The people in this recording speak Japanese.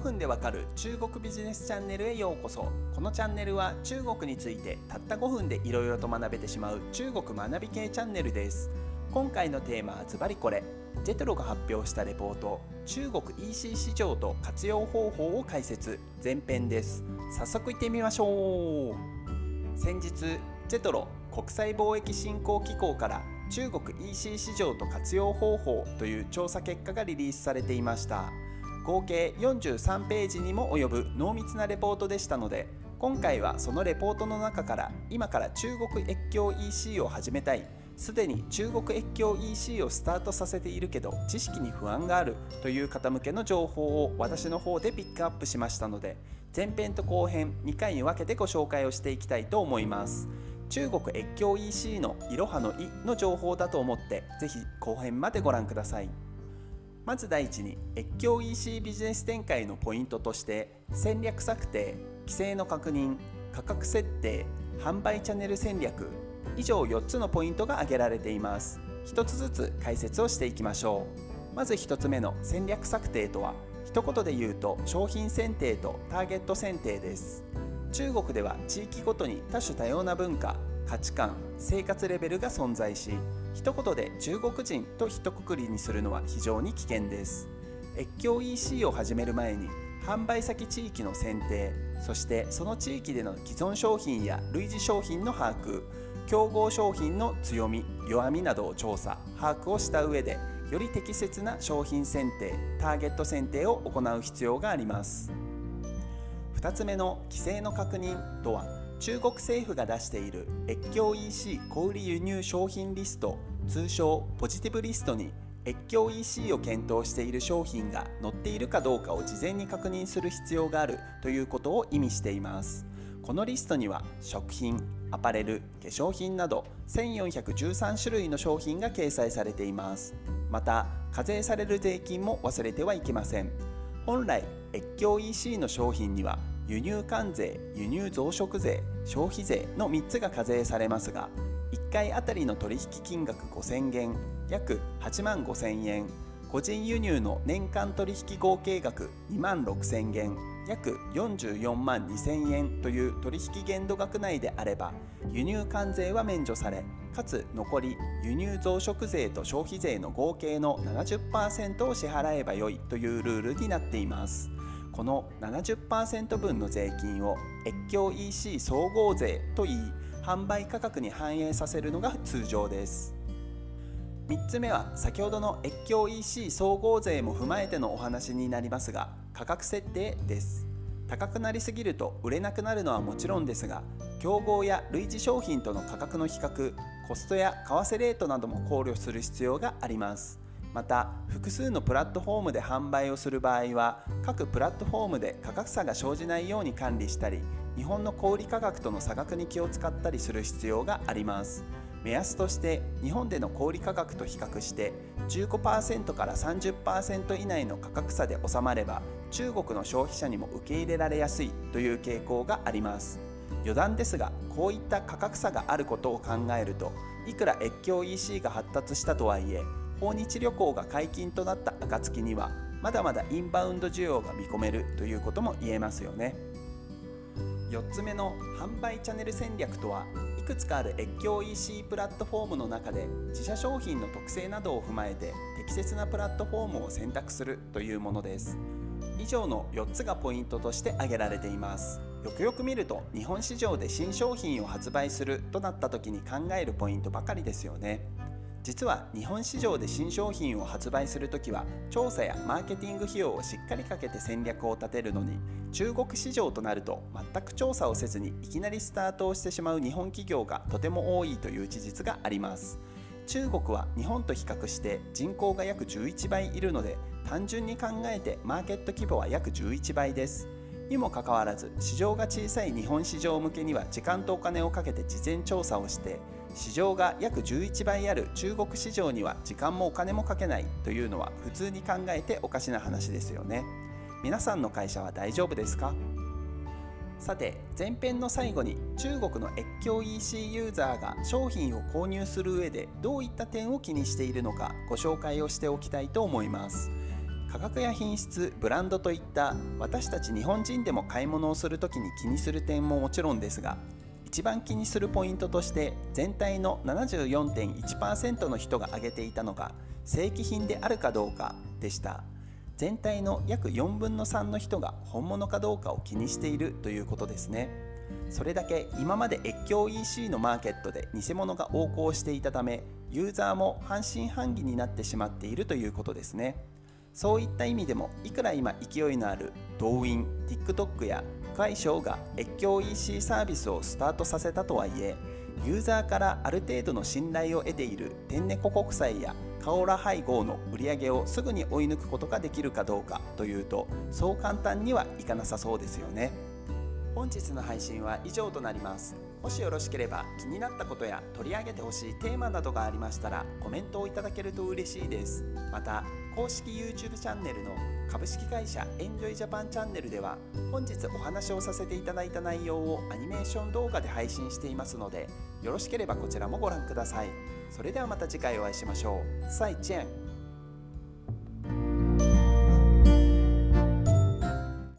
5分でわかる中国ビジネスチャンネルへようこそ。このチャンネルは中国についてたった5分でいろいろと学べてしまう中国学び系チャンネルです。今回のテーマはズバリこれ。ジェトロが発表したレポート中国 EC 市場と活用方法を解説。前編です。早速いってみましょう。先日ジェトロ国際貿易振興機構から中国 EC 市場と活用方法という調査結果がリリースされていました。合計43ページにも及ぶ濃密なレポートでしたので今回はそのレポートの中から今から中国越境 EC を始めたい。すでに中国越境 EC をスタートさせているけど知識に不安があるという方向けの情報を私の方でピックアップしましたので前編と後編2回に分けてご紹介をしていきたいと思います。中国越境 EC のいろはの「い」の情報だと思ってぜひ後編までご覧ください。まず第一に越境 EC ビジネス展開のポイントとして戦略策定規制の確認価格設定販売チャンネル戦略以上4つのポイントが挙げられています。1つずつ解説をしていきましょう。まず1つ目の戦略策定とは一言で言うと商品選定とターゲット選定です。中国では地域ごとに多種多様な文化価値観生活レベルが存在し一言で中国人と一括りにするのは非常に危険です。越境 EC を始める前に販売先地域の選定そしてその地域での既存商品や類似商品の把握競合商品の強み弱みなどを調査把握をした上でより適切な商品選定ターゲット選定を行う必要があります。2つ目の規制の確認とは中国政府が出している越境 EC 小売輸入商品リスト通称ポジティブリストに越境 EC を検討している商品が載っているかどうかを事前に確認する必要があるということを意味しています。このリストには食品アパレル化粧品など1413種類の商品が掲載されています。また課税される税金も忘れてはいけません。本来越境 EC の商品には輸入関税輸入増殖税消費税の3つが課税されますが1回あたりの取引金額5000元約8万5000円個人輸入の年間取引合計額2万6000元約44万2000円という取引限度額内であれば輸入関税は免除されかつ残り輸入増殖税と消費税の合計の70%を支払えばよいというルールになっています。この70%分の税金を越境 EC 総合税といい販売価格に反映させるのが通常です。3つ目は先ほどの越境 EC 総合税も踏まえてのお話になりますが価格設定です。高くなりすぎると売れなくなるのはもちろんですが競合や類似商品との価格の比較コストや為替レートなども考慮する必要があります。また複数のプラットフォームで販売をする場合は各プラットフォームで価格差が生じないように管理したり日本の小売価格との差額に気を使ったりする必要があります。目安として日本での小売価格と比較して15%から30%以内の価格差で収まれば中国の消費者にも受け入れられやすいという傾向があります。余談ですがこういった価格差があることを考えるといくら越境 EC が発達したとはいえ訪日旅行が解禁となった暁にはまだまだインバウンド需要が見込めるということも言えますよね。4つ目の販売チャンネル戦略とはいくつかある越境 EC プラットフォームの中で自社商品の特性などを踏まえて適切なプラットフォームを選択するというものです。以上の4つがポイントとして挙げられています。よくよく見ると日本市場で新商品を発売するとなった時に考えるポイントばかりですよね。実は日本市場で新商品を発売するときは調査やマーケティング費用をしっかりかけて戦略を立てるのに中国市場となると全く調査をせずにいきなりスタートをしてしまう日本企業がとても多いという事実があります。中国は日本と比較して人口が約11倍いるので単純に考えてマーケット規模は約11倍です。にもかかわらず市場が小さい日本市場向けには時間とお金をかけて事前調査をして市場が約11倍ある中国市場には時間もお金もかけないというのは普通に考えておかしな話ですよね。皆さんの会社は大丈夫ですか？さて前編の最後に中国の越境 EC ユーザーが商品を購入する上でどういった点を気にしているのかご紹介をしておきたいと思います？価格や品質ブランドといった私たち日本人でも買い物をする時に気にする点ももちろんですが一番気にするポイントとして全体の74.1%の人が挙げていたのが正規品であるかどうかでした。全体の約4分の3の人が本物かどうかを気にしているということですね。それだけ今まで越境 EC のマーケットで偽物が横行していたためユーザーも半信半疑になってしまっているということですね。そういった意味でもいくら今勢いのある動員 TikTok や快商が越境 EC サービスをスタートさせたとはいえユーザーからある程度の信頼を得ている天猫国際やカオラ配合の売り上げをすぐに追い抜くことができるかどうかというとそう簡単にはいかなさそうですよね。本日の配信は以上となります。もしよろしければ気になったことや取り上げてほしいテーマなどがありましたらコメントをいただけると嬉しいです。また公式 YouTube チャンネルの株式会社エンジョイジャパンチャンネルでは本日お話をさせていただいた内容をアニメーション動画で配信していますのでよろしければこちらもご覧ください。それではまた次回お会いしましょう。再见。